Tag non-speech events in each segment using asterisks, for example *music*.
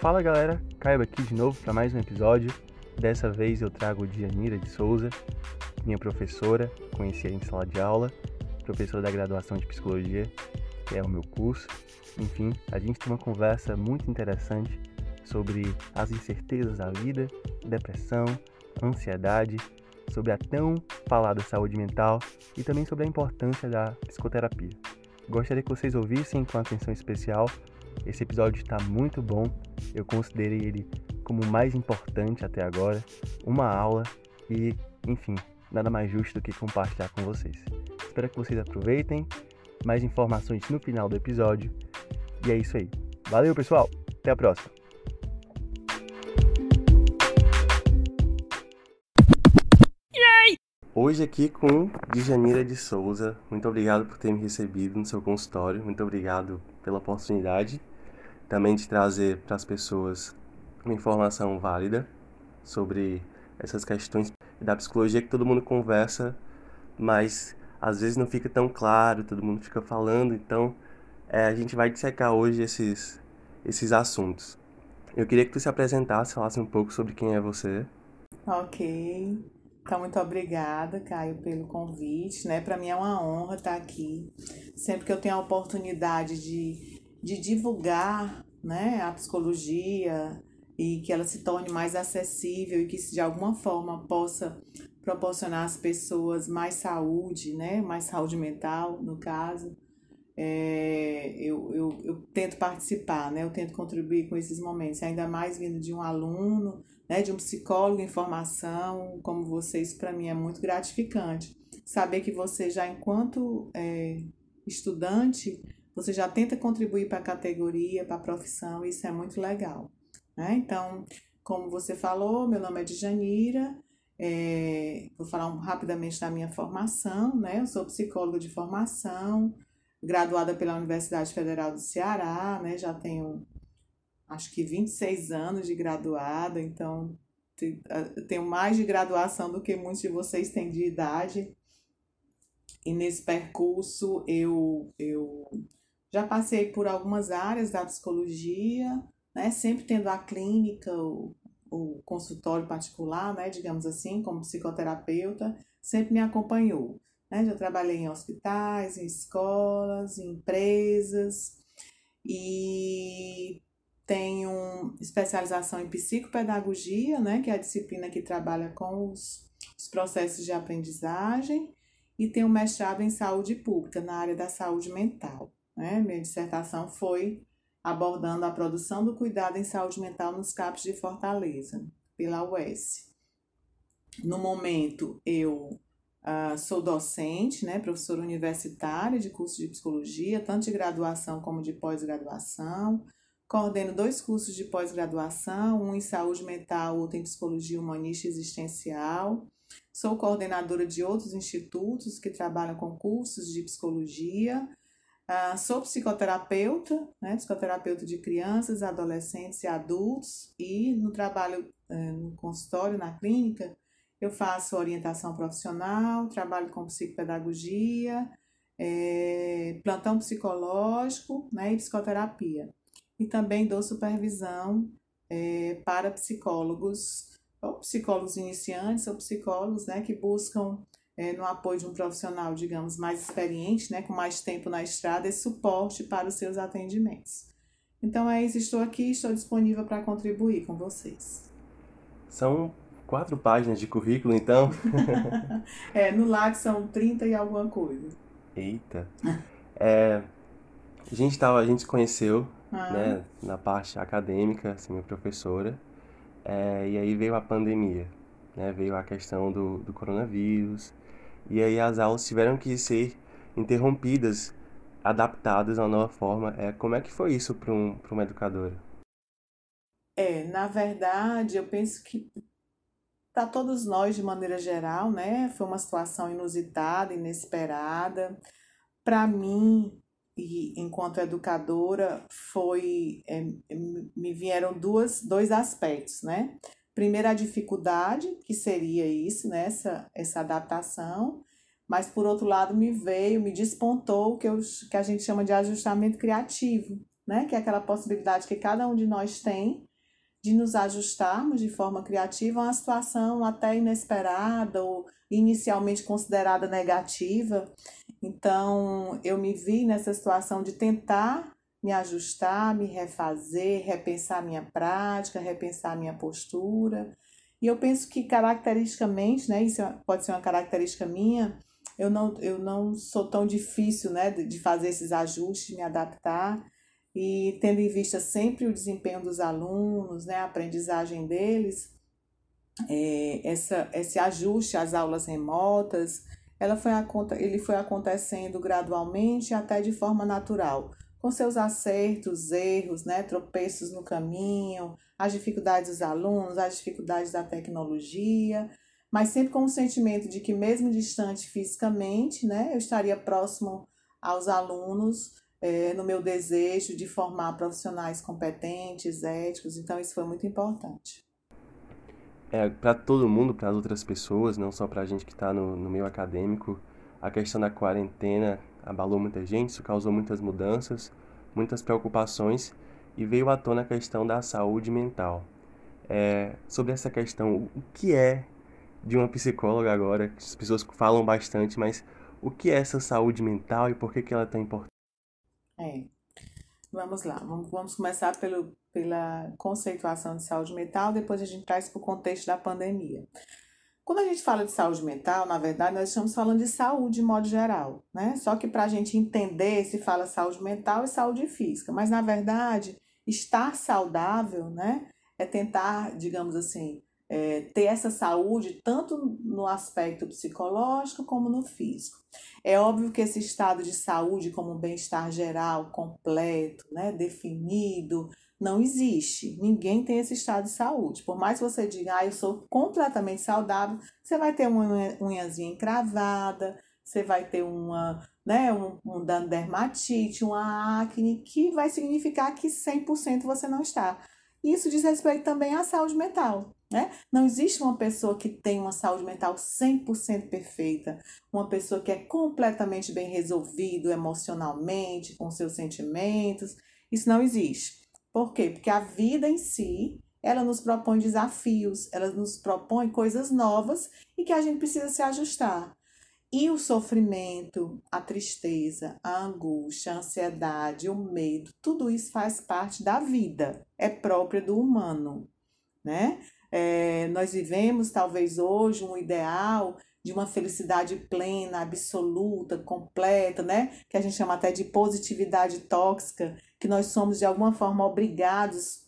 Fala galera, Caio aqui de novo para mais um episódio. Dessa vez eu trago Dianira de Souza, minha professora, conheci em sala de aula, professora da graduação de psicologia, que é o meu curso. Enfim, a gente tem uma conversa muito interessante sobre as incertezas da vida, depressão, ansiedade, sobre a tão falada saúde mental e também sobre a importância da psicoterapia. Gostaria que vocês ouvissem com atenção especial. Esse episódio está muito bom. Eu considerei ele como o mais importante até agora, uma aula e, enfim, nada mais justo do que compartilhar com vocês. Espero que vocês aproveitem. Mais informações no final do episódio. E é isso aí. Valeu, pessoal. Até a próxima. Hoje aqui com Djanira de Souza. Muito obrigado por ter me recebido no seu consultório. Muito obrigado pela oportunidade também de trazer para as pessoas uma informação válida sobre essas questões da psicologia que todo mundo conversa, mas às vezes não fica tão claro, todo mundo fica falando, então é, a gente vai dissecar hoje esses, esses assuntos. Eu queria que tu se apresentasse, falasse um pouco sobre quem é você. Ok. Então, muito obrigada, Caio, pelo convite, né? Para mim é uma honra estar aqui. Sempre que eu tenho a oportunidade de, de divulgar, né, a psicologia e que ela se torne mais acessível e que de alguma forma possa proporcionar às pessoas mais saúde, né, mais saúde mental, no caso, é, eu, eu, eu tento participar, né, eu tento contribuir com esses momentos, ainda mais vindo de um aluno, né, de um psicólogo em formação, como vocês, para mim é muito gratificante. Saber que você já, enquanto é, estudante, você já tenta contribuir para a categoria, para a profissão, isso é muito legal. Né? Então, como você falou, meu nome é Djanira, é, vou falar um, rapidamente da minha formação, né? Eu sou psicóloga de formação, graduada pela Universidade Federal do Ceará, né? Já tenho acho que 26 anos de graduada, então tenho mais de graduação do que muitos de vocês têm de idade. E nesse percurso eu, eu já passei por algumas áreas da psicologia, né? Sempre tendo a clínica, o, o consultório particular, né? Digamos assim, como psicoterapeuta, sempre me acompanhou. Né? Já trabalhei em hospitais, em escolas, em empresas e tenho especialização em psicopedagogia, né, que é a disciplina que trabalha com os, os processos de aprendizagem, e tenho mestrado em saúde pública, na área da saúde mental. Né? Minha dissertação foi abordando a produção do cuidado em saúde mental nos CAPs de Fortaleza, pela UES. No momento, eu uh, sou docente, né, professora universitária de curso de psicologia, tanto de graduação como de pós-graduação, Coordeno dois cursos de pós-graduação, um em saúde mental, outro em psicologia humanista existencial. Sou coordenadora de outros institutos que trabalham com cursos de psicologia. Uh, sou psicoterapeuta, né, psicoterapeuta de crianças, adolescentes e adultos. E no trabalho uh, no consultório, na clínica, eu faço orientação profissional, trabalho com psicopedagogia, é, plantão psicológico né, e psicoterapia e também dou supervisão é, para psicólogos, ou psicólogos iniciantes ou psicólogos né, que buscam, é, no apoio de um profissional, digamos, mais experiente, né, com mais tempo na estrada, esse suporte para os seus atendimentos. Então é isso, estou aqui, estou disponível para contribuir com vocês. São quatro páginas de currículo, então? *laughs* é, no LAC são 30 e alguma coisa. Eita. É, a gente tava, a gente se conheceu ah. né, na parte acadêmica, assim, minha professora. É, e aí veio a pandemia, né, veio a questão do, do coronavírus. E aí as aulas tiveram que ser interrompidas, adaptadas a uma nova forma. É, como é que foi isso para um, uma educadora? É, na verdade, eu penso que para todos nós, de maneira geral, né, foi uma situação inusitada, inesperada. Para mim, e enquanto educadora foi é, me vieram duas, dois aspectos, né? Primeiro a dificuldade, que seria isso, né? essa, essa adaptação, mas por outro lado me veio, me despontou o que, eu, que a gente chama de ajustamento criativo, né? Que é aquela possibilidade que cada um de nós tem de nos ajustarmos de forma criativa a uma situação até inesperada ou inicialmente considerada negativa. Então, eu me vi nessa situação de tentar me ajustar, me refazer, repensar minha prática, repensar minha postura. E eu penso que caracteristicamente, né, isso é, pode ser uma característica minha, eu não, eu não sou tão difícil né, de fazer esses ajustes, me adaptar. E tendo em vista sempre o desempenho dos alunos, né, a aprendizagem deles, é, essa, esse ajuste às aulas remotas, ela foi, ele foi acontecendo gradualmente até de forma natural com seus acertos, erros, né, tropeços no caminho, as dificuldades dos alunos, as dificuldades da tecnologia, mas sempre com o sentimento de que mesmo distante fisicamente, né, eu estaria próximo aos alunos é, no meu desejo de formar profissionais competentes, éticos, então isso foi muito importante. É, para todo mundo, para as outras pessoas, não só para a gente que está no, no meio acadêmico, a questão da quarentena abalou muita gente, isso causou muitas mudanças, muitas preocupações e veio à tona a questão da saúde mental. É, sobre essa questão, o que é de uma psicóloga agora? As pessoas falam bastante, mas o que é essa saúde mental e por que, que ela é tão importante? É. Vamos lá, vamos começar pelo, pela conceituação de saúde mental, depois a gente traz para o contexto da pandemia. Quando a gente fala de saúde mental, na verdade, nós estamos falando de saúde de modo geral, né? Só que para a gente entender se fala saúde mental e saúde física, mas na verdade, estar saudável, né? É tentar, digamos assim, é, ter essa saúde tanto no aspecto psicológico como no físico. É óbvio que esse estado de saúde, como bem-estar geral, completo, né, definido, não existe. Ninguém tem esse estado de saúde. Por mais que você diga, ah, eu sou completamente saudável, você vai ter uma unhazinha encravada, você vai ter uma, né, um, um dermatite, uma acne, que vai significar que 100% você não está. Isso diz respeito também à saúde mental. Né? Não existe uma pessoa que tem uma saúde mental 100% perfeita, uma pessoa que é completamente bem resolvido emocionalmente, com seus sentimentos. Isso não existe. Por quê? Porque a vida em si, ela nos propõe desafios, ela nos propõe coisas novas e que a gente precisa se ajustar. E o sofrimento, a tristeza, a angústia, a ansiedade, o medo, tudo isso faz parte da vida, é próprio do humano, né? É, nós vivemos talvez hoje um ideal de uma felicidade plena, absoluta, completa, né? Que a gente chama até de positividade tóxica, que nós somos de alguma forma obrigados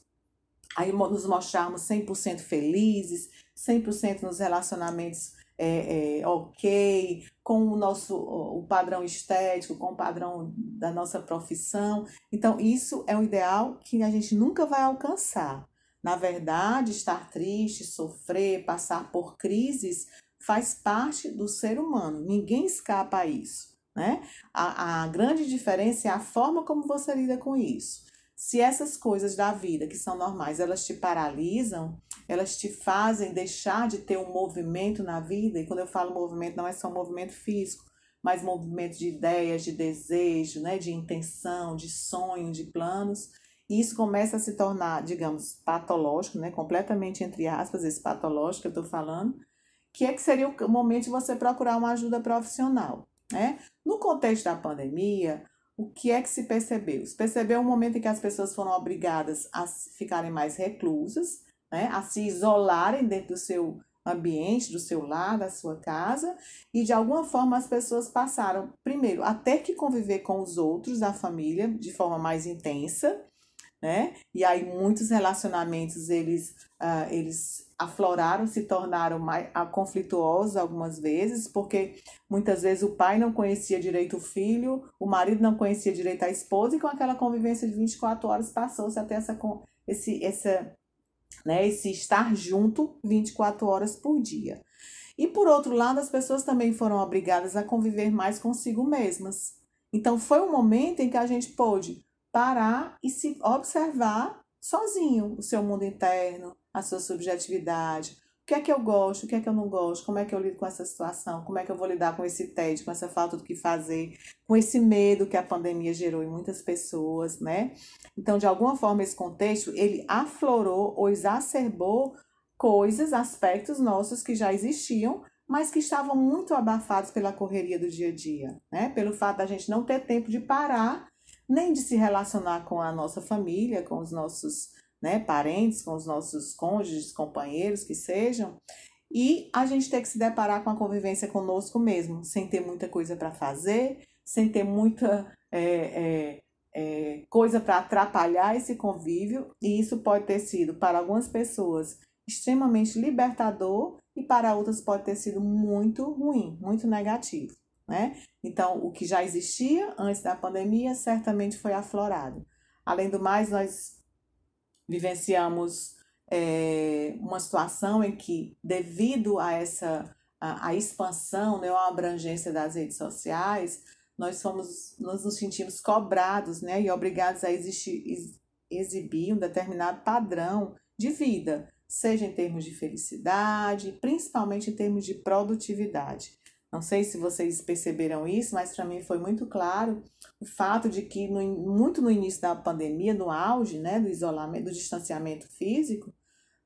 a nos mostrarmos 100% felizes, 100% nos relacionamentos é, é, ok, com o nosso o padrão estético, com o padrão da nossa profissão. Então, isso é um ideal que a gente nunca vai alcançar. Na verdade, estar triste, sofrer, passar por crises faz parte do ser humano, ninguém escapa a isso. Né? A, a grande diferença é a forma como você lida com isso. Se essas coisas da vida que são normais, elas te paralisam, elas te fazem deixar de ter um movimento na vida, e quando eu falo movimento, não é só um movimento físico, mas movimento de ideias, de desejo, né, de intenção, de sonho, de planos, e isso começa a se tornar, digamos, patológico, né, completamente entre aspas, esse patológico que eu estou falando, que é que seria o momento de você procurar uma ajuda profissional. Né? No contexto da pandemia, o que é que se percebeu? Se percebeu um momento em que as pessoas foram obrigadas a ficarem mais reclusas, né? a se isolarem dentro do seu ambiente, do seu lar, da sua casa, e de alguma forma as pessoas passaram, primeiro, a ter que conviver com os outros da família de forma mais intensa, né? E aí muitos relacionamentos eles, uh, eles afloraram, se tornaram mais uh, conflituosos algumas vezes, porque muitas vezes o pai não conhecia direito o filho, o marido não conhecia direito a esposa, e com aquela convivência de 24 horas passou-se até essa, esse, essa, né, esse estar junto 24 horas por dia. E por outro lado, as pessoas também foram obrigadas a conviver mais consigo mesmas. Então foi um momento em que a gente pôde parar e se observar sozinho o seu mundo interno, a sua subjetividade. O que é que eu gosto, o que é que eu não gosto, como é que eu lido com essa situação, como é que eu vou lidar com esse tédio, com essa falta do que fazer, com esse medo que a pandemia gerou em muitas pessoas, né? Então, de alguma forma, esse contexto, ele aflorou ou exacerbou coisas, aspectos nossos que já existiam, mas que estavam muito abafados pela correria do dia a dia, né? Pelo fato da gente não ter tempo de parar, nem de se relacionar com a nossa família, com os nossos né, parentes, com os nossos cônjuges, companheiros que sejam, e a gente ter que se deparar com a convivência conosco mesmo, sem ter muita coisa para fazer, sem ter muita é, é, é, coisa para atrapalhar esse convívio, e isso pode ter sido, para algumas pessoas, extremamente libertador e para outras pode ter sido muito ruim, muito negativo. Né? Então, o que já existia antes da pandemia certamente foi aflorado. Além do mais, nós vivenciamos é, uma situação em que, devido a essa a, a expansão, né, a abrangência das redes sociais, nós fomos, nós nos sentimos cobrados, né, e obrigados a existir, exibir um determinado padrão de vida, seja em termos de felicidade, principalmente em termos de produtividade. Não sei se vocês perceberam isso, mas para mim foi muito claro o fato de que no, muito no início da pandemia, no auge, né, do isolamento, do distanciamento físico,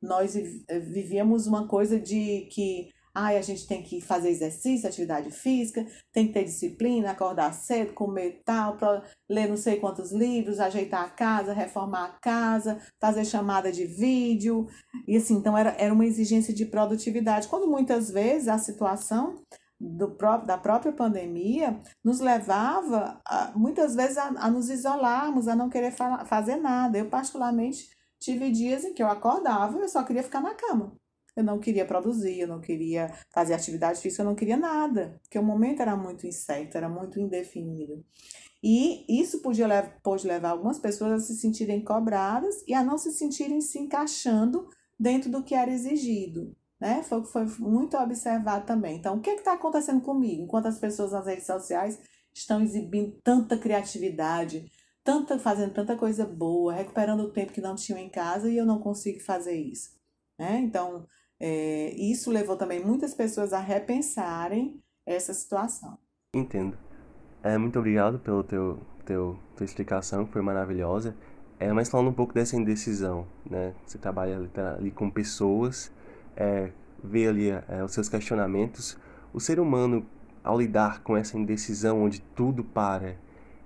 nós eh, vivíamos uma coisa de que ai, a gente tem que fazer exercício, atividade física, tem que ter disciplina, acordar cedo, comer tal, ler não sei quantos livros, ajeitar a casa, reformar a casa, fazer chamada de vídeo. E assim, então era, era uma exigência de produtividade. Quando muitas vezes a situação do próprio, da própria pandemia nos levava a, muitas vezes a, a, nos isolarmos, a não querer fa fazer nada. Eu, particularmente, tive dias em que eu acordava e eu só queria ficar na cama. Eu não queria produzir, eu não queria fazer atividade física, eu não queria nada, porque o momento era muito incerto, era muito indefinido. E isso podia pode levar algumas pessoas a se sentirem cobradas e a não se sentirem se encaixando dentro do que era exigido né? Foi foi muito observado também. Então, o que é está acontecendo comigo? Enquanto as pessoas nas redes sociais estão exibindo tanta criatividade, tanta fazendo tanta coisa boa, recuperando o tempo que não tinham em casa e eu não consigo fazer isso, né? Então, é, isso levou também muitas pessoas a repensarem essa situação. Entendo. É, muito obrigado pelo teu, teu tua explicação, que foi maravilhosa. É, mas falando um pouco dessa indecisão, né? Você trabalha ali, tá ali com pessoas é, ver ali é, os seus questionamentos, o ser humano, ao lidar com essa indecisão onde tudo para,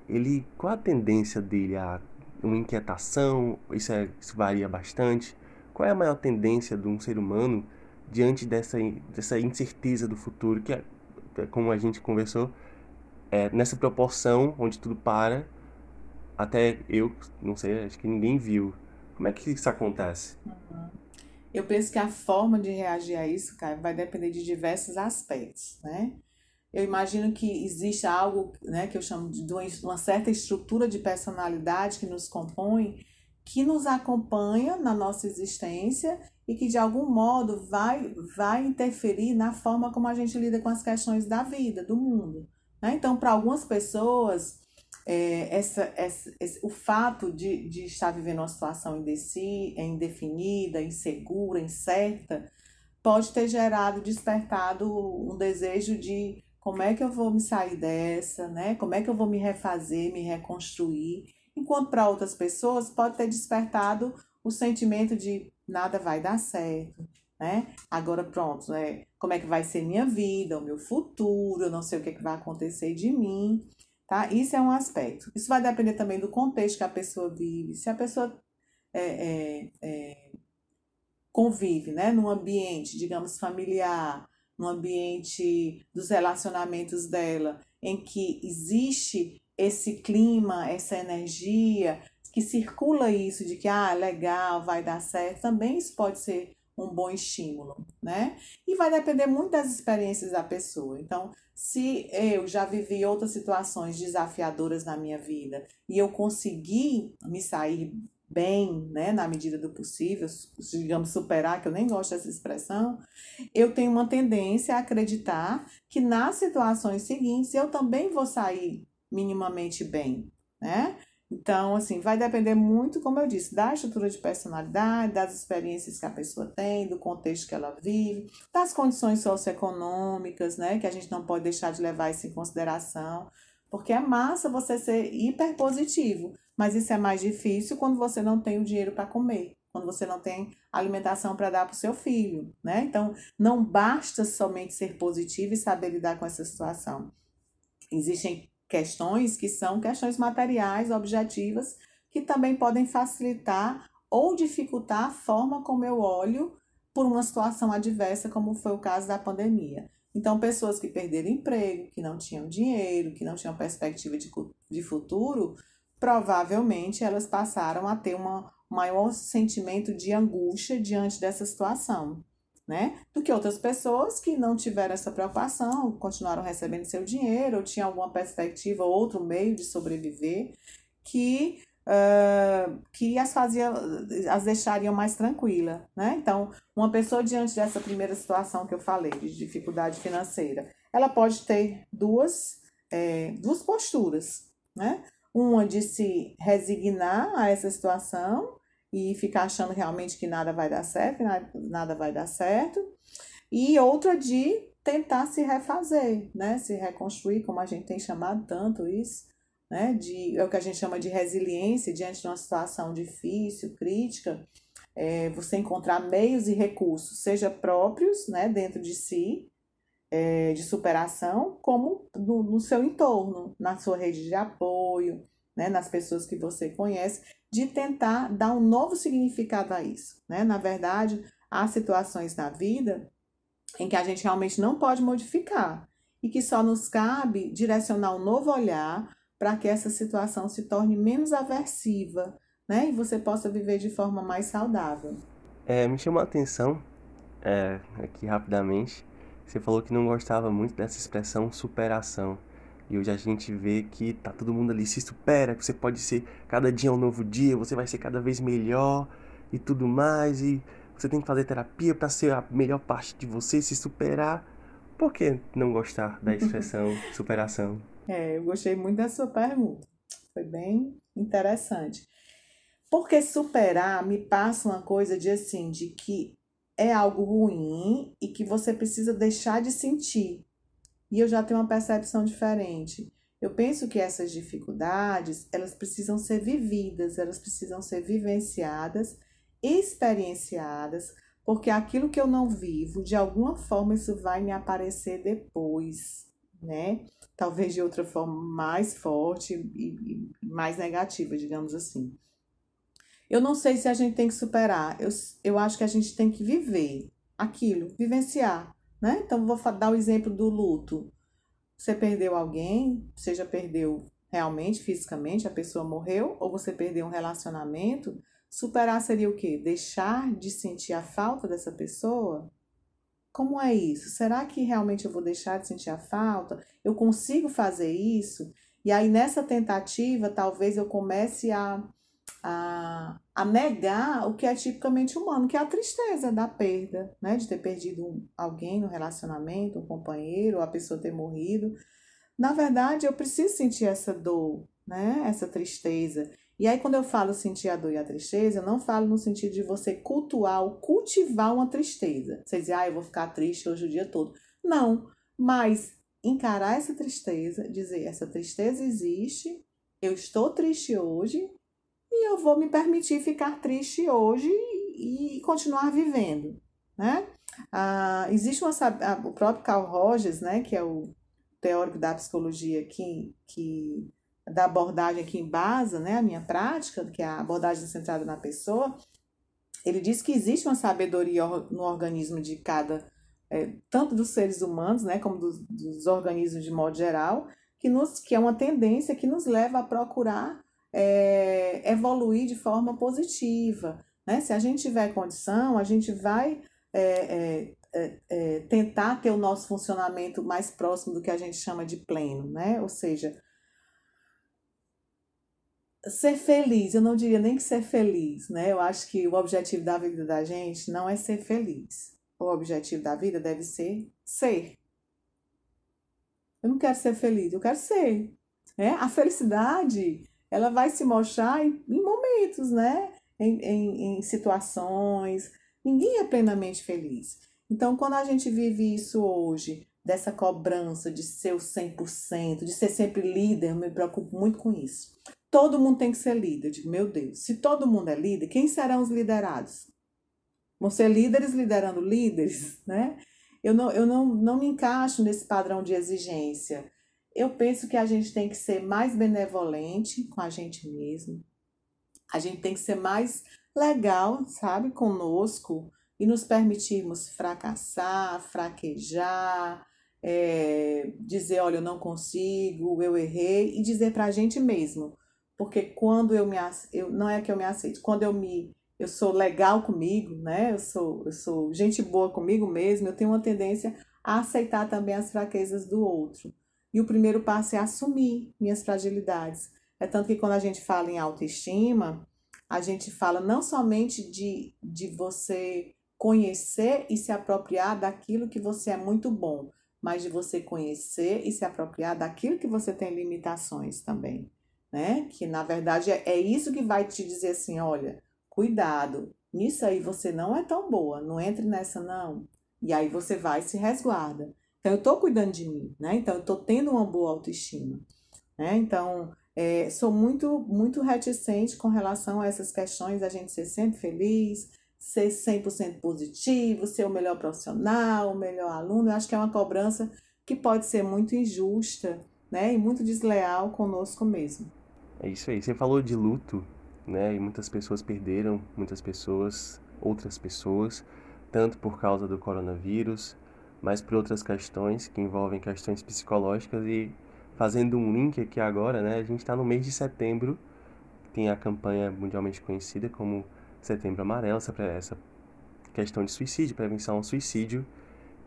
ele qual a tendência dele a uma inquietação? Isso, é, isso varia bastante. Qual é a maior tendência de um ser humano diante dessa, dessa incerteza do futuro, que é como a gente conversou, é, nessa proporção onde tudo para, até eu, não sei, acho que ninguém viu. Como é que isso acontece? Uhum. Eu penso que a forma de reagir a isso, cara, vai depender de diversos aspectos, né? Eu imagino que existe algo, né, que eu chamo de uma certa estrutura de personalidade que nos compõe, que nos acompanha na nossa existência e que de algum modo vai vai interferir na forma como a gente lida com as questões da vida, do mundo. Né? Então, para algumas pessoas, é, essa, essa, esse, o fato de, de estar vivendo uma situação indefinida, insegura, incerta, pode ter gerado, despertado um desejo de como é que eu vou me sair dessa, né? Como é que eu vou me refazer, me reconstruir. Enquanto para outras pessoas pode ter despertado o sentimento de nada vai dar certo, né? Agora pronto, né? Como é que vai ser minha vida, o meu futuro, eu não sei o que, é que vai acontecer de mim. Tá? Isso é um aspecto. Isso vai depender também do contexto que a pessoa vive. Se a pessoa é, é, é, convive né, num ambiente, digamos, familiar, num ambiente dos relacionamentos dela, em que existe esse clima, essa energia, que circula isso de que, ah, legal, vai dar certo, também isso pode ser um bom estímulo, né? E vai depender muito das experiências da pessoa. Então, se eu já vivi outras situações desafiadoras na minha vida e eu consegui me sair bem, né, na medida do possível, digamos, superar, que eu nem gosto dessa expressão, eu tenho uma tendência a acreditar que nas situações seguintes eu também vou sair minimamente bem, né? Então, assim, vai depender muito, como eu disse, da estrutura de personalidade, das experiências que a pessoa tem, do contexto que ela vive, das condições socioeconômicas, né? Que a gente não pode deixar de levar isso em consideração. Porque é massa você ser hiper positivo, mas isso é mais difícil quando você não tem o dinheiro para comer, quando você não tem alimentação para dar para o seu filho, né? Então, não basta somente ser positivo e saber lidar com essa situação. Existem questões que são questões materiais, objetivas, que também podem facilitar ou dificultar a forma como eu olho por uma situação adversa, como foi o caso da pandemia. Então, pessoas que perderam emprego, que não tinham dinheiro, que não tinham perspectiva de, de futuro, provavelmente elas passaram a ter um maior sentimento de angústia diante dessa situação, né? Do que outras pessoas que não tiveram essa preocupação, continuaram recebendo seu dinheiro, ou tinham alguma perspectiva, outro meio de sobreviver, que uh, que as fazia, as deixariam mais tranquila, né? Então, uma pessoa diante dessa primeira situação que eu falei, de dificuldade financeira, ela pode ter duas, é, duas posturas, né? Uma de se resignar a essa situação e ficar achando realmente que nada vai dar certo, nada vai dar certo, e outra de tentar se refazer, né? Se reconstruir, como a gente tem chamado tanto isso, né, de, é o que a gente chama de resiliência diante de uma situação difícil, crítica, é, você encontrar meios e recursos, seja próprios, né, dentro de si, é, de superação, como no, no, seu entorno, na sua rede de apoio, né, nas pessoas que você conhece, de tentar dar um novo significado a isso. Né? Na verdade, há situações na vida em que a gente realmente não pode modificar e que só nos cabe direcionar um novo olhar para que essa situação se torne menos aversiva, né? E você possa viver de forma mais saudável. É, me chamou a atenção, é, aqui rapidamente, você falou que não gostava muito dessa expressão superação. E hoje a gente vê que tá todo mundo ali se supera, que você pode ser cada dia um novo dia, você vai ser cada vez melhor e tudo mais, e você tem que fazer terapia para ser a melhor parte de você, se superar. Por que não gostar da expressão *laughs* superação? É, eu gostei muito da sua pergunta. Foi bem interessante. Porque superar me passa uma coisa de assim, de que é algo ruim e que você precisa deixar de sentir. E eu já tenho uma percepção diferente. Eu penso que essas dificuldades, elas precisam ser vividas, elas precisam ser vivenciadas, experienciadas, porque aquilo que eu não vivo, de alguma forma isso vai me aparecer depois, né? talvez de outra forma mais forte e, mais negativa, digamos assim. Eu não sei se a gente tem que superar, eu, eu acho que a gente tem que viver aquilo, vivenciar, né? Então, vou dar o exemplo do luto. Você perdeu alguém, seja perdeu realmente, fisicamente, a pessoa morreu, ou você perdeu um relacionamento, superar seria o quê? Deixar de sentir a falta dessa pessoa? Como é isso? Será que realmente eu vou deixar de sentir a falta? Eu consigo fazer isso? E aí, nessa tentativa, talvez eu comece a, a, a negar o que é tipicamente humano, que é a tristeza da perda, né? De ter perdido alguém no relacionamento, um companheiro, a pessoa ter morrido. Na verdade, eu preciso sentir essa dor, né? Essa tristeza. E aí, quando eu falo sentir a dor e a tristeza, eu não falo no sentido de você cultuar ou cultivar uma tristeza. Você dizer, ah, eu vou ficar triste hoje o dia todo. Não, mas encarar essa tristeza, dizer, essa tristeza existe, eu estou triste hoje e eu vou me permitir ficar triste hoje e, continuar vivendo, né? Ah, existe uma, o próprio Carl Rogers, né, que é o teórico da psicologia que, que da abordagem que embasa né, a minha prática, que é a abordagem centrada na pessoa, ele diz que existe uma sabedoria no organismo de cada, é, tanto dos seres humanos, né, como dos, dos, organismos de modo geral, que, nos, que é uma tendência que nos leva a procurar é, evoluir de forma positiva. Né? Se a gente tiver condição, a gente vai é, é, é, é tentar ter o nosso funcionamento mais próximo do que a gente chama de pleno, né? ou seja, ser feliz, eu não diria nem que ser feliz, né? Eu acho que o objetivo da vida da gente não é ser feliz. O objetivo da vida deve ser ser. Eu não quero ser feliz, eu quero ser. Né? A felicidade ela vai se mostrar em, em momentos, né? Em, em, em situações. Ninguém é plenamente feliz. Então, quando a gente vive isso hoje, dessa cobrança de ser o 100%, de ser sempre líder, eu me preocupo muito com isso. Todo mundo tem que ser líder. Eu digo, meu Deus, se todo mundo é líder, quem serão os liderados? Vão ser líderes liderando líderes, né? Eu não, eu não, não me encaixo nesse padrão de exigência. Eu penso que a gente tem que ser mais benevolente com a gente mesmo. A gente tem que ser mais legal, sabe, conosco e nos permitirmos fracassar, fraquejar, é, dizer, olha, eu não consigo, eu errei, e dizer para a gente mesmo. Porque quando eu me eu não é que eu me aceito, quando eu me eu sou legal comigo, né? Eu sou, eu sou gente boa comigo mesmo, eu tenho uma tendência a aceitar também as fraquezas do outro. E o primeiro passo é assumir minhas fragilidades. É tanto que quando a gente fala em autoestima, a gente fala não somente de, de você conhecer e se apropriar daquilo que você é muito bom, mas de você conhecer e se apropriar daquilo que você tem limitações também, né? Que na verdade é, é isso que vai te dizer assim, olha, Cuidado, nisso aí você não é tão boa, não entre nessa não. E aí você vai e se resguarda. Então eu estou cuidando de mim, né? Então eu estou tendo uma boa autoestima, né? Então é, sou muito muito reticente com relação a essas questões da gente ser sempre feliz, ser 100% positivo, ser o melhor profissional, o melhor aluno. Eu acho que é uma cobrança que pode ser muito injusta, né? E muito desleal conosco mesmo. É isso aí. Você falou de luto né? E muitas pessoas perderam, muitas pessoas, outras pessoas, tanto por causa do coronavírus, mas por outras questões que envolvem questões psicológicas e fazendo um link aqui agora, né? A gente está no mês de setembro, tem a campanha mundialmente conhecida como Setembro Amarelo, essa, questão de suicídio, prevenção ao suicídio,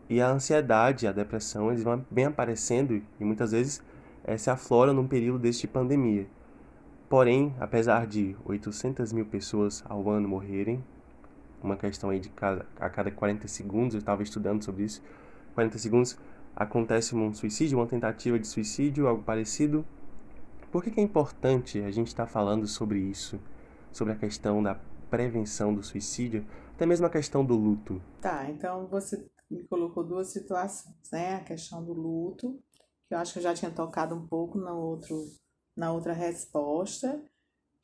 e a ansiedade, a depressão, eles vão bem aparecendo e muitas vezes é, se afloram num período deste pandemia. Porém, apesar de 800 mil pessoas ao ano morrerem, uma questão aí de cada, a cada 40 segundos, eu estava estudando sobre isso, 40 segundos acontece um suicídio, uma tentativa de suicídio, algo parecido. Por que, que é importante a gente estar tá falando sobre isso? Sobre a questão da prevenção do suicídio, até mesmo a questão do luto. Tá, então você me colocou duas situações, né? A questão do luto, que eu acho que eu já tinha tocado um pouco no outro na outra resposta,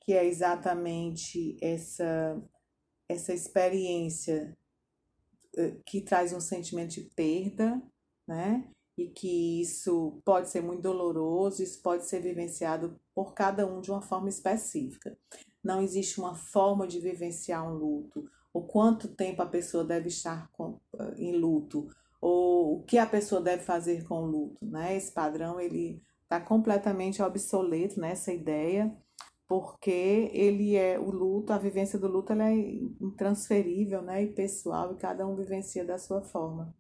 que é exatamente essa, essa experiência que traz um sentimento de perda, né? E que isso pode ser muito doloroso, isso pode ser vivenciado por cada um de uma forma específica. Não existe uma forma de vivenciar um luto, ou quanto tempo a pessoa deve estar com, eh, em luto, ou o que a pessoa deve fazer com o luto, né? Esse padrão ele está completamente obsoleto nessa ideia, porque ele é o luto, a vivência do luto ela é intransferível né, e pessoal, e cada um vivencia da sua forma.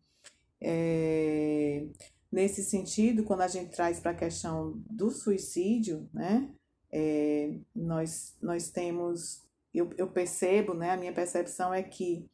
É, nesse sentido, quando a gente traz para a questão do suicídio, né, é, nós, nós temos, eu, eu percebo, né, a minha percepção é que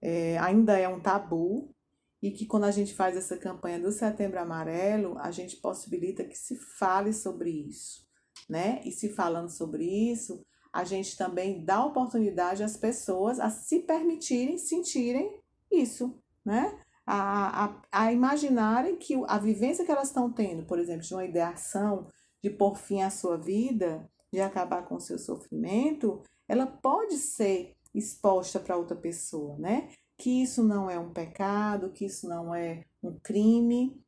é, ainda é um tabu e que quando a gente faz essa campanha do Setembro Amarelo, a gente possibilita que se fale sobre isso, né? E se falando sobre isso, a gente também dá oportunidade às pessoas a se permitirem sentirem isso, né? A, a, a imaginarem que a vivência que elas estão tendo, por exemplo, de uma ideação, de pôr fim à sua vida, de acabar com o seu sofrimento, ela pode ser exposta para outra pessoa, né? que isso não é um pecado, que isso não é um crime,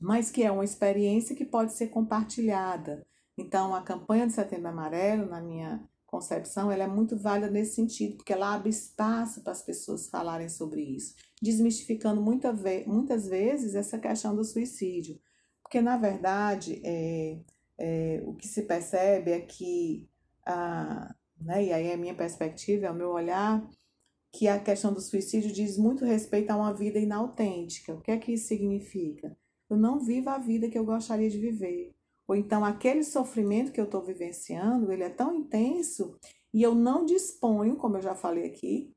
mas que é uma experiência que pode ser compartilhada. Então, a campanha de Setembro Amarelo, na minha concepção, ela é muito válida nesse sentido, porque ela abre espaço para as pessoas falarem sobre isso, desmistificando muita ve muitas vezes essa questão do suicídio. Porque, na verdade, é, é, o que se percebe é que, a, né, e aí é a minha perspectiva, é o meu olhar, que a questão do suicídio diz muito respeito a uma vida inautêntica. O que é que isso significa? Eu não vivo a vida que eu gostaria de viver. Ou então aquele sofrimento que eu estou vivenciando, ele é tão intenso e eu não disponho, como eu já falei aqui,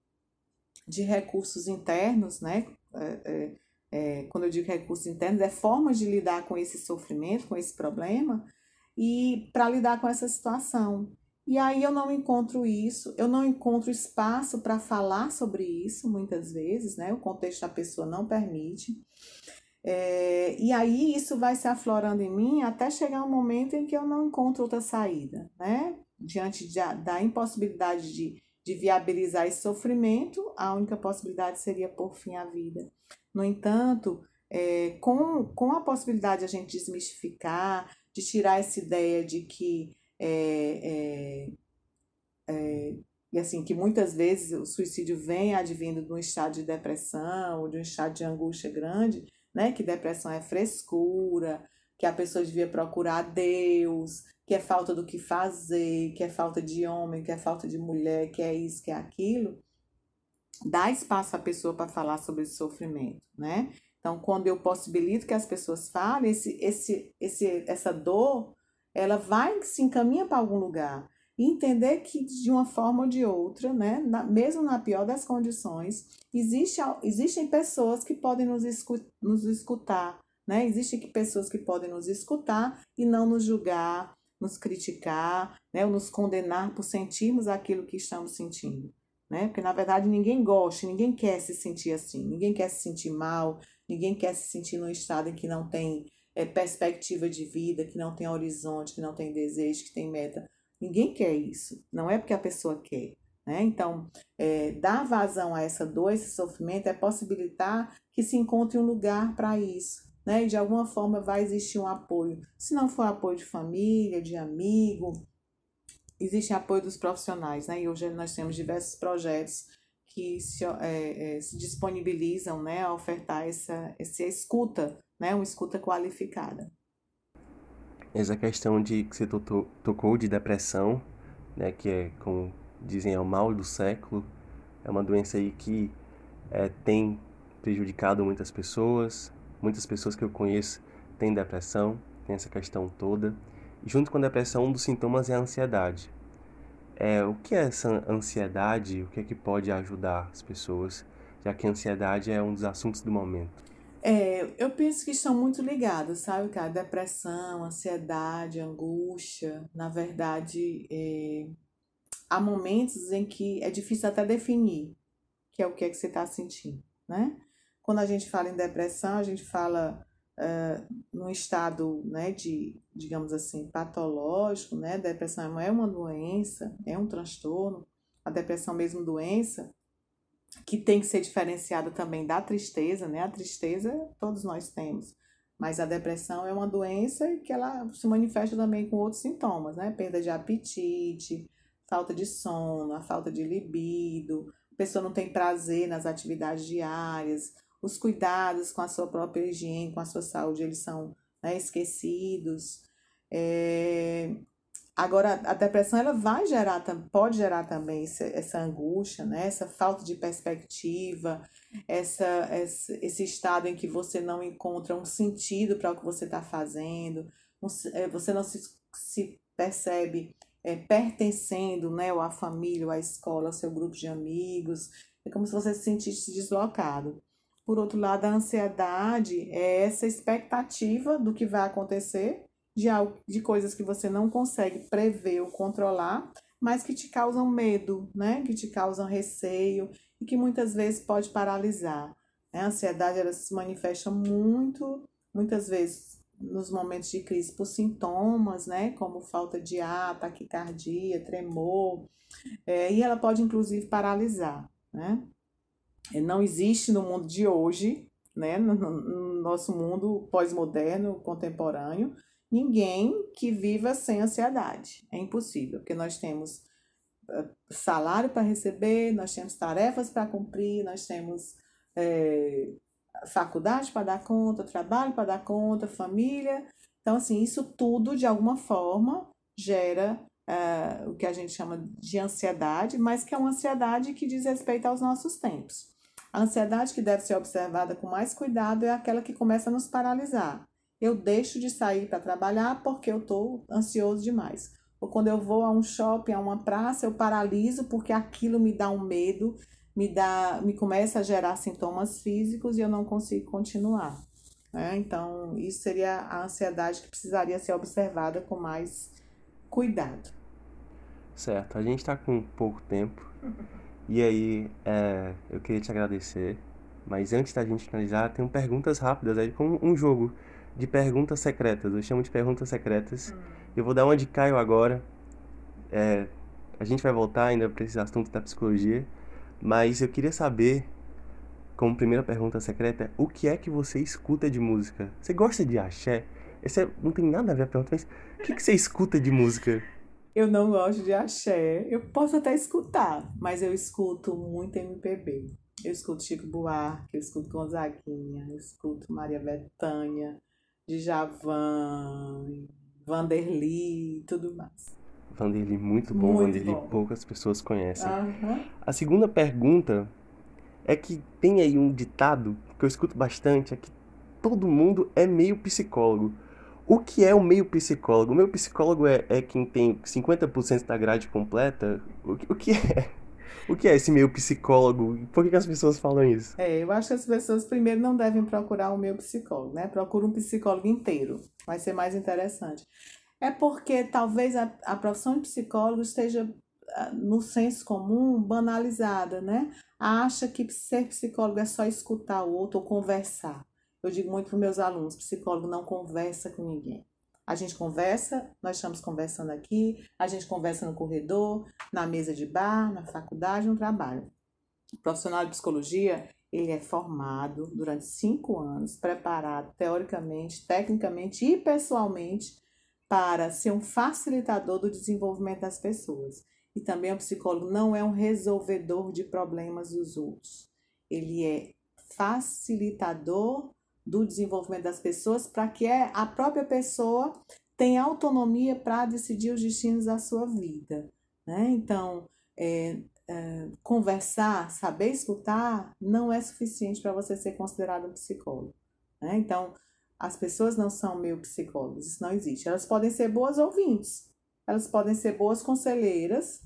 de recursos internos, né? É, é, é, quando eu digo recursos internos, é formas de lidar com esse sofrimento, com esse problema, e para lidar com essa situação. E aí eu não encontro isso, eu não encontro espaço para falar sobre isso muitas vezes, né? O contexto da pessoa não permite. É, e aí isso vai se aflorando em mim até chegar um momento em que eu não encontro outra saída, né? Diante de, da impossibilidade de, de viabilizar esse sofrimento, a única possibilidade seria por fim à vida. No entanto, é, com, com a possibilidade de a gente desmistificar, de tirar essa ideia de que é, é, é, e assim que muitas vezes o suicídio vem advindo de um estado de depressão ou de um estado de angústia grande, né? Que depressão é frescura, que a pessoa devia procurar Deus, que é falta do que fazer, que é falta de homem, que é falta de mulher, que é isso, que é aquilo. Dá espaço à pessoa para falar sobre esse sofrimento, né? Então, quando eu possibilito que as pessoas falem, esse, esse, esse, essa dor, ela vai se encaminha para algum lugar. Entender que, de uma forma ou de outra, né, na, mesmo na pior das condições, existe, existem pessoas que podem nos, escu, nos escutar. Né? Existem pessoas que podem nos escutar e não nos julgar, nos criticar, né? ou nos condenar por sentirmos aquilo que estamos sentindo. Né? Porque, na verdade, ninguém gosta, ninguém quer se sentir assim, ninguém quer se sentir mal, Ninguém quer se sentir num estado em que não tem é, perspectiva de vida, que não tem horizonte, que não tem desejo, que tem meta. Ninguém quer isso. Não é porque a pessoa quer. Né? Então, é, dar vazão a essa dor, esse sofrimento, é possibilitar que se encontre um lugar para isso. Né? E de alguma forma vai existir um apoio. Se não for apoio de família, de amigo, existe apoio dos profissionais. Né? E hoje nós temos diversos projetos que se, é, é, se disponibilizam né, a ofertar essa, essa escuta, né, uma escuta qualificada. Essa questão de que você tocou, de depressão, né, que é, como dizem, é o mal do século, é uma doença aí que é, tem prejudicado muitas pessoas, muitas pessoas que eu conheço têm depressão, tem essa questão toda. E junto com a depressão, um dos sintomas é a ansiedade. É, o que é essa ansiedade? O que é que pode ajudar as pessoas, já que a ansiedade é um dos assuntos do momento? É, eu penso que estão muito ligados, sabe, cara? Depressão, ansiedade, angústia. Na verdade, é, há momentos em que é difícil até definir que é o que é que você está sentindo, né? Quando a gente fala em depressão, a gente fala uh, num estado né, de, digamos assim, patológico, né? Depressão é uma doença, é um transtorno, a depressão mesmo doença, que tem que ser diferenciada também da tristeza, né? A tristeza todos nós temos, mas a depressão é uma doença que ela se manifesta também com outros sintomas, né? Perda de apetite, falta de sono, a falta de libido, a pessoa não tem prazer nas atividades diárias, os cuidados com a sua própria higiene, com a sua saúde, eles são né, esquecidos. É... Agora, a depressão ela vai gerar, pode gerar também essa, essa angústia, né? essa falta de perspectiva, essa, esse estado em que você não encontra um sentido para o que você está fazendo, é, você não se, se percebe é, pertencendo né, ou à família, ou à escola, ao seu grupo de amigos. É como se você se sentisse deslocado. Por outro lado, a ansiedade é essa expectativa do que vai acontecer, de, algo, de coisas que você não consegue prever ou controlar, mas que te causam medo, né? que te causam receio e que muitas vezes pode paralisar. Né? A ansiedade ela se manifesta muito, muitas vezes nos momentos de crise por sintomas, né, como falta de ar, taquicardia, tremor, é, e ela pode inclusive paralisar, né? Não existe no mundo de hoje, né, no, no nosso mundo pós-moderno, contemporâneo, ninguém que viva sem ansiedade. É impossível, porque nós temos eh, salário para receber, nós temos tarefas para cumprir, nós temos é, faculdade para dar conta, trabalho para dar conta, família. Então, assim, isso tudo, de alguma forma, gera uh, o que a gente chama de ansiedade, mas que é uma ansiedade que diz respeito aos nossos tempos. A ansiedade que deve ser observada com mais cuidado é aquela que começa a nos paralisar. Eu deixo de sair para trabalhar porque eu estou ansioso demais. Ou quando eu vou a um shopping, a uma praça, eu paraliso porque aquilo me dá um medo, me dá, me começa a gerar sintomas físicos e eu não consigo continuar. Né? Então, isso seria a ansiedade que precisaria ser observada com mais cuidado. Certo, a gente está com pouco tempo *laughs* e aí é, eu queria te agradecer, mas antes da gente finalizar, tem perguntas rápidas aí, como um jogo de perguntas secretas, eu chamo de perguntas secretas. Hum. Eu vou dar uma de Caio agora. É, a gente vai voltar ainda para esse assunto da psicologia, mas eu queria saber como primeira pergunta secreta, o que é que você escuta de música? Você gosta de axé? Esse é, não tem nada a ver a pergunta, mas o que, que você escuta de música? *laughs* Eu não gosto de axé. Eu posso até escutar, mas eu escuto muito MPB. Eu escuto Chico Buarque, eu escuto Gonzaguinha, eu escuto Maria Bethânia, Djavan, Vanderly e tudo mais. Vanderly, muito bom. Muito Vanderly, bom. poucas pessoas conhecem. Uhum. A segunda pergunta é que tem aí um ditado que eu escuto bastante, é que todo mundo é meio psicólogo. O que é o meio psicólogo? O meu psicólogo é, é quem tem 50% da grade completa? O, o que é? O que é esse meio psicólogo? Por que, que, as pessoas falam isso? É, eu acho que as pessoas primeiro não devem procurar um meio psicólogo, né? Procura um psicólogo inteiro. Vai ser mais interessante. É porque talvez a, a profissão de psicólogo esteja no senso comum, banalizada, né? Acha que ser psicólogo é só escutar o outro ou conversar. Eu digo muito para meus alunos, psicólogo não conversa com ninguém. A gente conversa, nós estamos conversando aqui, a gente conversa no corredor, na mesa de bar, na faculdade, no trabalho. O profissional de psicologia, ele é formado durante cinco anos, preparado teoricamente, tecnicamente e pessoalmente para ser um facilitador do desenvolvimento das pessoas. E também o psicólogo não é um resolvedor de problemas dos outros. Ele é facilitador do desenvolvimento das pessoas para que é, a própria pessoa tenha autonomia para decidir os destinos da sua vida. Né? Então, é, é, conversar, saber escutar, não é suficiente para você ser considerado um psicólogo. Né? Então, as pessoas não são meio psicólogos, isso não existe. Elas podem ser boas ouvintes, elas podem ser boas conselheiras,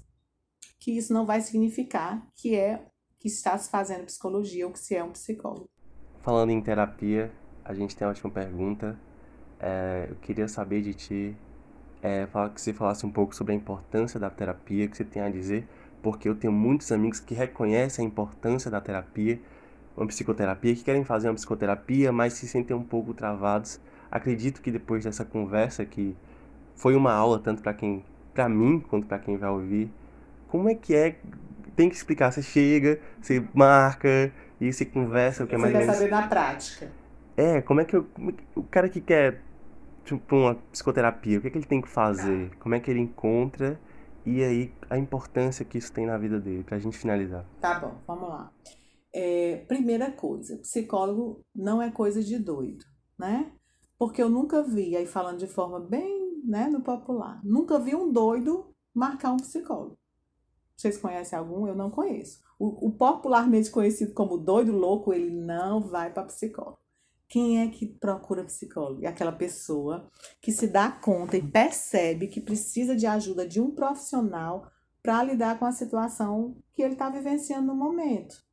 que isso não vai significar que é que está se fazendo psicologia ou que se é um psicólogo. Falando em terapia, a gente tem uma última pergunta. É, eu queria saber de ti, é, que você falasse um pouco sobre a importância da terapia, que você tem a dizer, porque eu tenho muitos amigos que reconhecem a importância da terapia, uma psicoterapia, que querem fazer uma psicoterapia, mas se sentem um pouco travados. Acredito que depois dessa conversa, que foi uma aula tanto para quem, para mim, quanto para quem vai ouvir, como é que é? Tem que explicar. Você chega, você marca e você conversa, o que é mais Você quer saber na prática. É, como é que, eu, é o cara que quer tipo, uma psicoterapia, o que, é que ele tem que fazer? Tá. Como é que ele encontra? E aí, a importância que isso tem na vida dele, pra gente finalizar. Tá bom, vamos lá. É, primeira coisa, psicólogo não é coisa de doido, né? Porque eu nunca vi, aí falando de forma bem, né, no popular, nunca vi um doido marcar um psicólogo. Vocês conhecem algum? Eu não conheço. O, o popularmente conhecido como doido louco, ele não vai para psicólogo. Quem é que procura psicólogo? É aquela pessoa que se dá conta e percebe que precisa de ajuda de um profissional para lidar com a situação que ele está vivenciando no momento.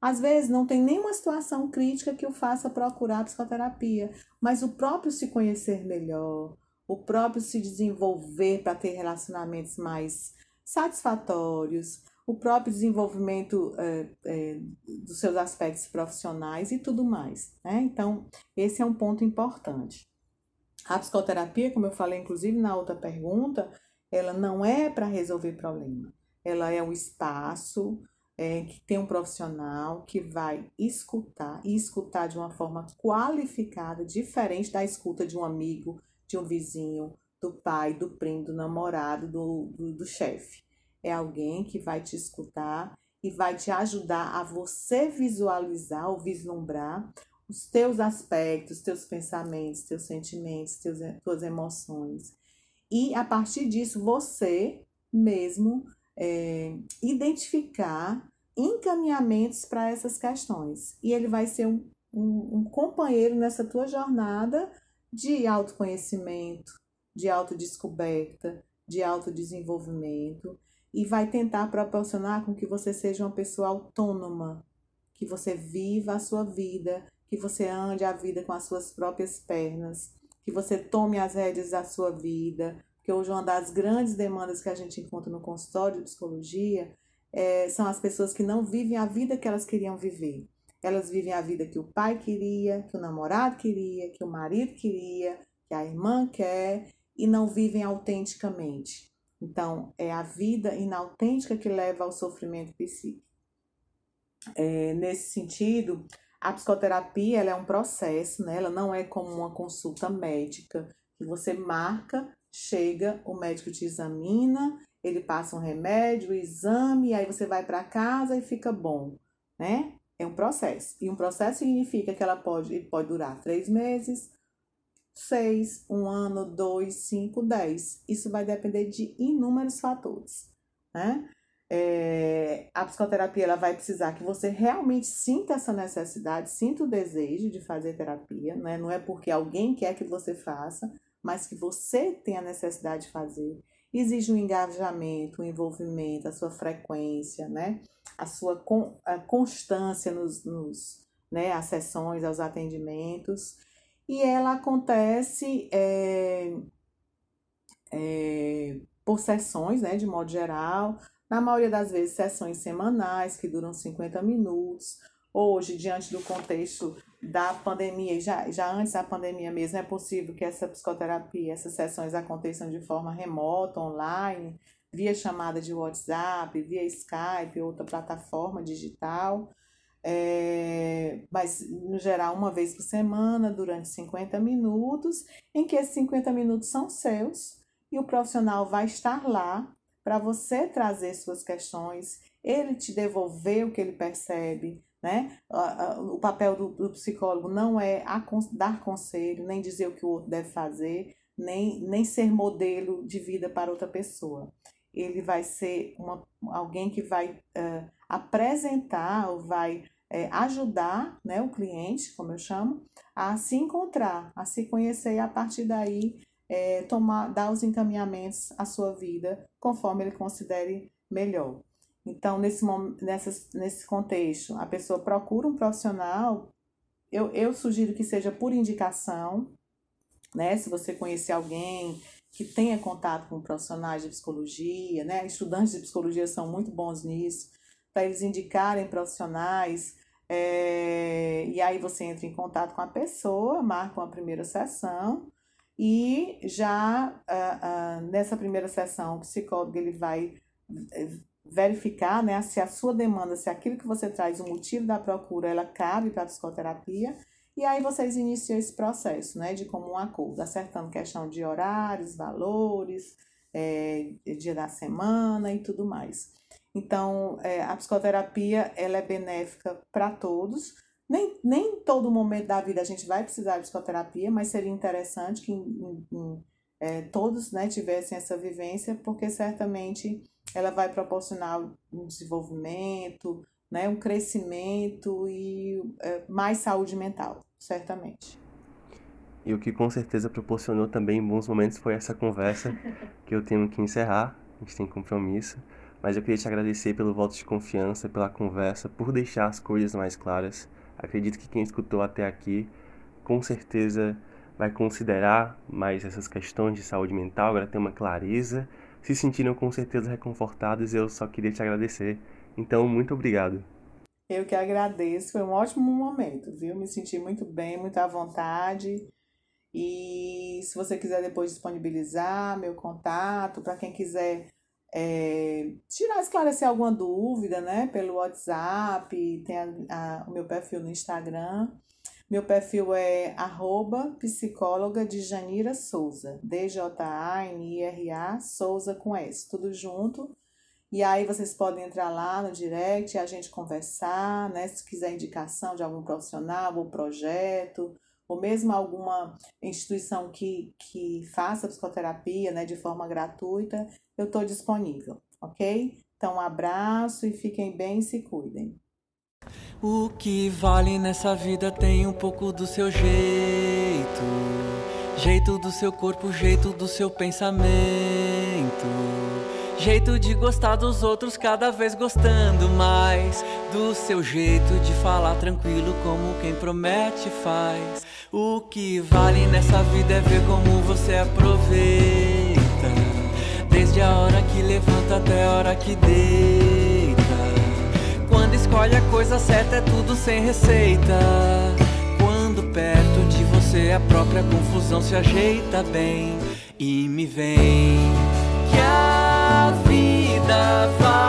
Às vezes não tem nenhuma situação crítica que o faça procurar psicoterapia, mas o próprio se conhecer melhor, o próprio se desenvolver para ter relacionamentos mais satisfatórios, o próprio desenvolvimento é, é, dos seus aspectos profissionais e tudo mais. Né? Então, esse é um ponto importante. A psicoterapia, como eu falei inclusive na outra pergunta, ela não é para resolver problema. Ela é um espaço é, que tem um profissional que vai escutar e escutar de uma forma qualificada, diferente da escuta de um amigo, de um vizinho, do pai, do primo, do namorado, do, do, do chefe. É alguém que vai te escutar e vai te ajudar a você visualizar ou vislumbrar os teus aspectos, teus pensamentos, teus sentimentos, teus, tuas emoções. E a partir disso, você mesmo é, identificar encaminhamentos para essas questões. E ele vai ser um, um, um companheiro nessa tua jornada de autoconhecimento, de autodescoberta, de autodesenvolvimento e vai tentar proporcionar com que você seja uma pessoa autônoma, que você viva a sua vida, que você ande a vida com as suas próprias pernas, que você tome as rédeas da sua vida, porque hoje uma das grandes demandas que a gente encontra no consultório de psicologia é, são as pessoas que não vivem a vida que elas queriam viver. Elas vivem a vida que o pai queria, que o namorado queria, que o marido queria, que a irmã quer e não vivem autenticamente. Então, é a vida inautêntica que leva ao sofrimento psíquico. É, nesse sentido, a psicoterapia ela é um processo, né? ela não é como uma consulta médica, que você marca, chega, o médico te examina, ele passa um remédio, o exame, aí você vai para casa e fica bom, né? É um processo. E um processo significa que ela pode, pode durar três meses, seis, um ano, dois, cinco, dez. Isso vai depender de inúmeros fatores, né? É, a psicoterapia ela vai precisar que você realmente sinta essa necessidade, sinta o desejo de fazer terapia, né? não é porque alguém quer que você faça, mas que você tem a necessidade de fazer. Exige um engajamento, um envolvimento, a sua frequência, né? a sua con a constância nos, nos, né? as sessões, aos atendimentos e ela acontece é, é, por sessões, né, de modo geral, na maioria das vezes sessões semanais que duram 50 minutos. Hoje, diante do contexto da pandemia, já, já antes da pandemia mesmo, é possível que essa psicoterapia, essas sessões aconteçam de forma remota, online, via chamada de WhatsApp, via Skype, outra plataforma digital é, mas no geral uma vez por semana, durante 50 minutos, em que esses 50 minutos são seus e o profissional vai estar lá para você trazer suas questões, ele te devolver o que ele percebe, né? O papel do, do psicólogo não é dar conselho, nem dizer o que o outro deve fazer, nem, nem ser modelo de vida para outra pessoa. Ele vai ser uma, alguém que vai uh, apresentar ou vai é, ajudar né, o cliente, como eu chamo, a se encontrar, a se conhecer e a partir daí é, tomar, dar os encaminhamentos à sua vida conforme ele considere melhor. Então, nesse, nessa, nesse contexto, a pessoa procura um profissional, eu, eu sugiro que seja por indicação, né? Se você conhecer alguém que tenha contato com profissionais de psicologia, né? Estudantes de psicologia são muito bons nisso, para eles indicarem profissionais é, e aí você entra em contato com a pessoa, marca uma primeira sessão e já uh, uh, nessa primeira sessão o psicólogo ele vai eh, verificar né, se a sua demanda, se aquilo que você traz, o motivo da procura, ela cabe para a psicoterapia. E aí vocês iniciam esse processo né, de comum acordo, acertando questão de horários, valores, é, dia da semana e tudo mais. Então, é, a psicoterapia ela é benéfica para todos. Nem, nem todo momento da vida a gente vai precisar de psicoterapia, mas seria interessante que em, em, é, todos né, tivessem essa vivência, porque certamente ela vai proporcionar um desenvolvimento, né, um crescimento e é, mais saúde mental, certamente. E o que com certeza proporcionou também bons momentos foi essa conversa *laughs* que eu tenho que encerrar, a gente tem compromisso. Mas eu queria te agradecer pelo voto de confiança, pela conversa, por deixar as coisas mais claras. Acredito que quem escutou até aqui, com certeza vai considerar mais essas questões de saúde mental, agora tem uma clareza, se sentiram com certeza reconfortados. Eu só queria te agradecer. Então, muito obrigado. Eu que agradeço, foi um ótimo momento, viu? Me senti muito bem, muito à vontade. E se você quiser depois disponibilizar meu contato, para quem quiser é, tirar, esclarecer alguma dúvida, né? Pelo WhatsApp, tem a, a, o meu perfil no Instagram. Meu perfil é arroba psicóloga de Janira Souza, D-J-A-N-I-R-A, Souza com S, tudo junto. E aí vocês podem entrar lá no direct e a gente conversar, né? Se quiser indicação de algum profissional ou projeto, ou mesmo alguma instituição que, que faça psicoterapia né, de forma gratuita, eu estou disponível, ok? Então, um abraço e fiquem bem e se cuidem. O que vale nessa vida tem um pouco do seu jeito, jeito do seu corpo, jeito do seu pensamento Jeito de gostar dos outros, cada vez gostando mais. Do seu jeito de falar tranquilo, como quem promete faz. O que vale nessa vida é ver como você aproveita. Desde a hora que levanta até a hora que deita. Quando escolhe a coisa certa, é tudo sem receita. Quando perto de você a própria confusão se ajeita bem. E me vem que a vida vale